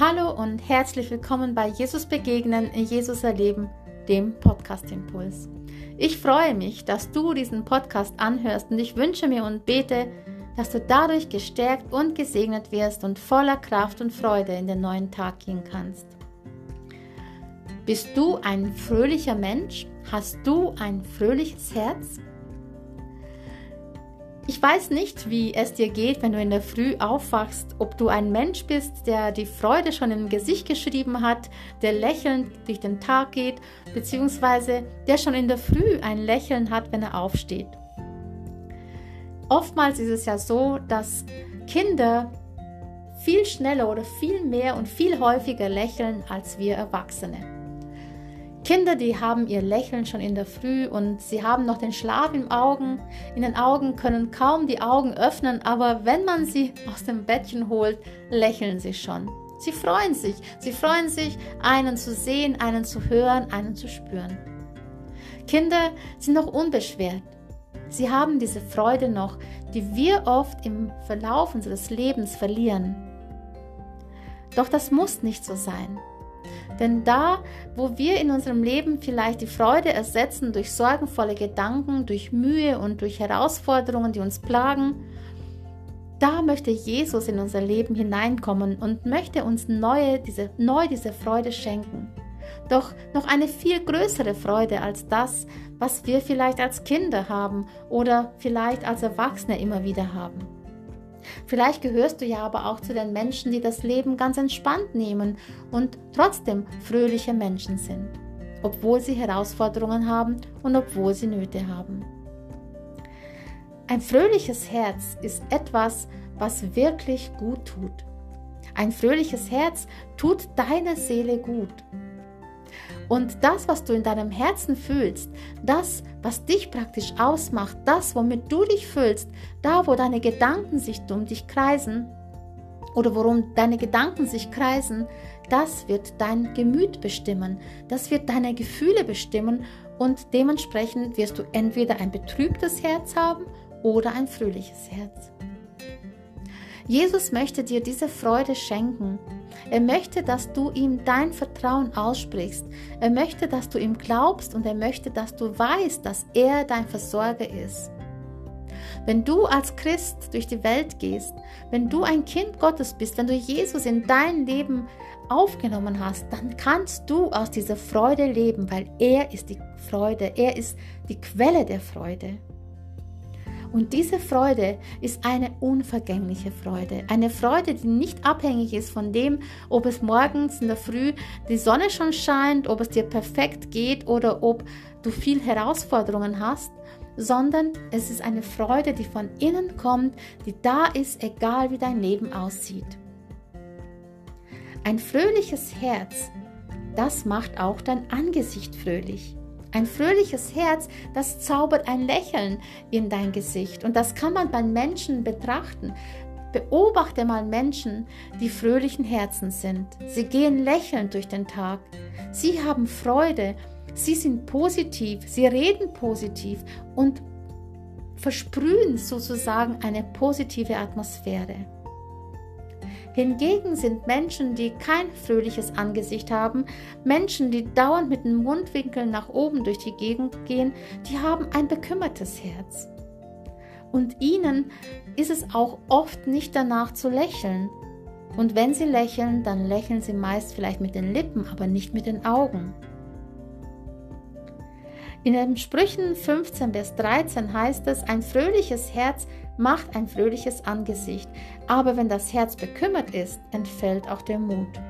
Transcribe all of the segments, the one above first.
Hallo und herzlich willkommen bei Jesus Begegnen, Jesus Erleben, dem Podcast Impuls. Ich freue mich, dass du diesen Podcast anhörst und ich wünsche mir und bete, dass du dadurch gestärkt und gesegnet wirst und voller Kraft und Freude in den neuen Tag gehen kannst. Bist du ein fröhlicher Mensch? Hast du ein fröhliches Herz? Ich weiß nicht, wie es dir geht, wenn du in der Früh aufwachst, ob du ein Mensch bist, der die Freude schon im Gesicht geschrieben hat, der lächelnd durch den Tag geht, beziehungsweise der schon in der Früh ein Lächeln hat, wenn er aufsteht. Oftmals ist es ja so, dass Kinder viel schneller oder viel mehr und viel häufiger lächeln als wir Erwachsene. Kinder, die haben ihr Lächeln schon in der Früh und sie haben noch den Schlaf im Augen. In den Augen können kaum die Augen öffnen, aber wenn man sie aus dem Bettchen holt, lächeln sie schon. Sie freuen sich, sie freuen sich, einen zu sehen, einen zu hören, einen zu spüren. Kinder sind noch unbeschwert. Sie haben diese Freude noch, die wir oft im Verlauf unseres Lebens verlieren. Doch das muss nicht so sein. Denn da, wo wir in unserem Leben vielleicht die Freude ersetzen durch sorgenvolle Gedanken, durch Mühe und durch Herausforderungen, die uns plagen, da möchte Jesus in unser Leben hineinkommen und möchte uns neue, diese, neu diese Freude schenken. Doch noch eine viel größere Freude als das, was wir vielleicht als Kinder haben oder vielleicht als Erwachsene immer wieder haben. Vielleicht gehörst du ja aber auch zu den Menschen, die das Leben ganz entspannt nehmen und trotzdem fröhliche Menschen sind, obwohl sie Herausforderungen haben und obwohl sie Nöte haben. Ein fröhliches Herz ist etwas, was wirklich gut tut. Ein fröhliches Herz tut deiner Seele gut. Und das, was du in deinem Herzen fühlst, das, was dich praktisch ausmacht, das, womit du dich fühlst, da, wo deine Gedanken sich um dich kreisen oder worum deine Gedanken sich kreisen, das wird dein Gemüt bestimmen, das wird deine Gefühle bestimmen und dementsprechend wirst du entweder ein betrübtes Herz haben oder ein fröhliches Herz. Jesus möchte dir diese Freude schenken er möchte, dass du ihm dein Vertrauen aussprichst. Er möchte, dass du ihm glaubst und er möchte, dass du weißt, dass er dein Versorger ist. Wenn du als Christ durch die Welt gehst, wenn du ein Kind Gottes bist, wenn du Jesus in dein Leben aufgenommen hast, dann kannst du aus dieser Freude leben, weil er ist die Freude, er ist die Quelle der Freude. Und diese Freude ist eine unvergängliche Freude. Eine Freude, die nicht abhängig ist von dem, ob es morgens in der Früh die Sonne schon scheint, ob es dir perfekt geht oder ob du viel Herausforderungen hast, sondern es ist eine Freude, die von innen kommt, die da ist, egal wie dein Leben aussieht. Ein fröhliches Herz, das macht auch dein Angesicht fröhlich. Ein fröhliches Herz, das zaubert ein Lächeln in dein Gesicht. Und das kann man bei Menschen betrachten. Beobachte mal Menschen, die fröhlichen Herzen sind. Sie gehen lächelnd durch den Tag. Sie haben Freude. Sie sind positiv. Sie reden positiv und versprühen sozusagen eine positive Atmosphäre. Hingegen sind Menschen, die kein fröhliches Angesicht haben, Menschen, die dauernd mit den Mundwinkeln nach oben durch die Gegend gehen, die haben ein bekümmertes Herz. Und ihnen ist es auch oft nicht danach zu lächeln. Und wenn sie lächeln, dann lächeln sie meist vielleicht mit den Lippen, aber nicht mit den Augen. In den Sprüchen 15 bis 13 heißt es, ein fröhliches Herz macht ein fröhliches Angesicht, aber wenn das Herz bekümmert ist, entfällt auch der Mut.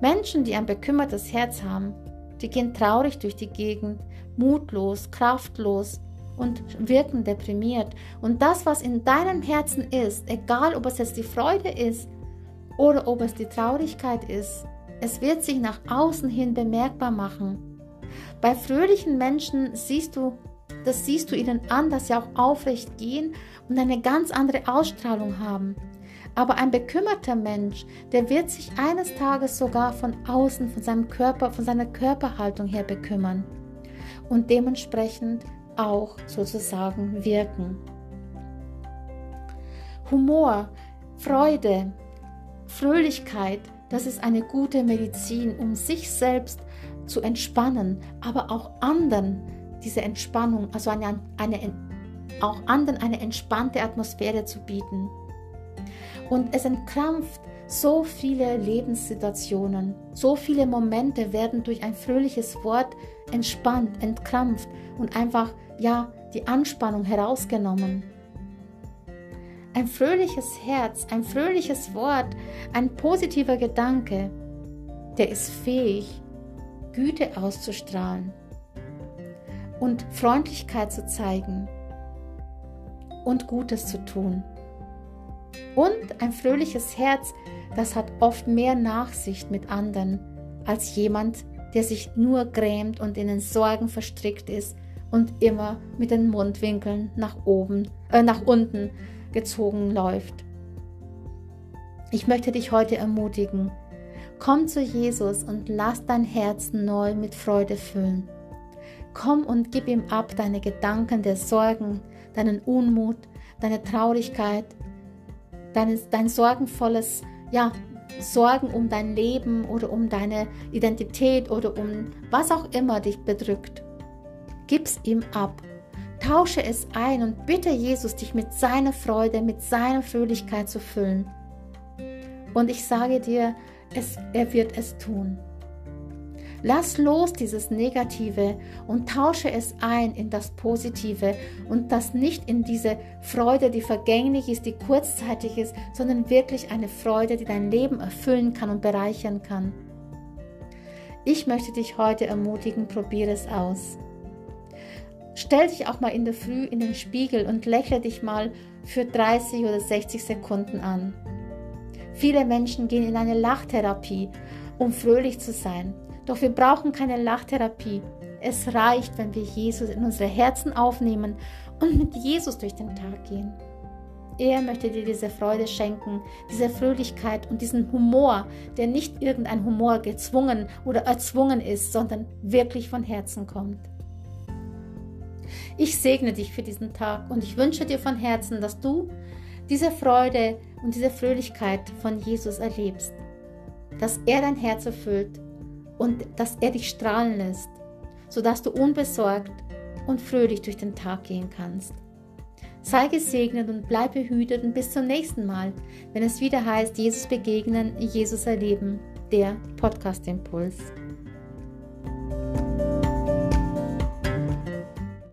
Menschen, die ein bekümmertes Herz haben, die gehen traurig durch die Gegend, mutlos, kraftlos und wirken deprimiert. Und das, was in deinem Herzen ist, egal ob es jetzt die Freude ist oder ob es die Traurigkeit ist, es wird sich nach außen hin bemerkbar machen. Bei fröhlichen Menschen siehst du, das siehst du ihnen an, dass sie auch aufrecht gehen und eine ganz andere Ausstrahlung haben. Aber ein bekümmerter Mensch, der wird sich eines Tages sogar von außen, von seinem Körper, von seiner Körperhaltung her bekümmern und dementsprechend auch sozusagen wirken. Humor, Freude, Fröhlichkeit, das ist eine gute Medizin, um sich selbst zu entspannen, aber auch anderen diese Entspannung, also eine, eine, auch anderen eine entspannte Atmosphäre zu bieten. Und es entkrampft so viele Lebenssituationen, so viele Momente werden durch ein fröhliches Wort entspannt, entkrampft und einfach, ja, die Anspannung herausgenommen. Ein fröhliches Herz, ein fröhliches Wort, ein positiver Gedanke, der ist fähig, Güte auszustrahlen und Freundlichkeit zu zeigen und Gutes zu tun. Und ein fröhliches Herz, das hat oft mehr Nachsicht mit anderen als jemand, der sich nur grämt und in den Sorgen verstrickt ist und immer mit den Mundwinkeln nach oben, äh, nach unten gezogen läuft. Ich möchte dich heute ermutigen, komm zu Jesus und lass dein Herz neu mit Freude füllen. Komm und gib ihm ab deine Gedanken der Sorgen, deinen Unmut, deine Traurigkeit, dein, dein sorgenvolles, ja, Sorgen um dein Leben oder um deine Identität oder um was auch immer dich bedrückt. Gib's ihm ab Tausche es ein und bitte Jesus, dich mit seiner Freude, mit seiner Fröhlichkeit zu füllen. Und ich sage dir, es, er wird es tun. Lass los dieses Negative und tausche es ein in das Positive und das nicht in diese Freude, die vergänglich ist, die kurzzeitig ist, sondern wirklich eine Freude, die dein Leben erfüllen kann und bereichern kann. Ich möchte dich heute ermutigen, probiere es aus. Stell dich auch mal in der Früh in den Spiegel und lächle dich mal für 30 oder 60 Sekunden an. Viele Menschen gehen in eine Lachtherapie, um fröhlich zu sein. Doch wir brauchen keine Lachtherapie. Es reicht, wenn wir Jesus in unsere Herzen aufnehmen und mit Jesus durch den Tag gehen. Er möchte dir diese Freude schenken, diese Fröhlichkeit und diesen Humor, der nicht irgendein Humor gezwungen oder erzwungen ist, sondern wirklich von Herzen kommt. Ich segne dich für diesen Tag und ich wünsche dir von Herzen, dass du diese Freude und diese Fröhlichkeit von Jesus erlebst, dass er dein Herz erfüllt und dass er dich strahlen lässt, sodass du unbesorgt und fröhlich durch den Tag gehen kannst. Sei gesegnet und bleib behütet und bis zum nächsten Mal, wenn es wieder heißt, Jesus begegnen, Jesus erleben, der Podcast Impuls.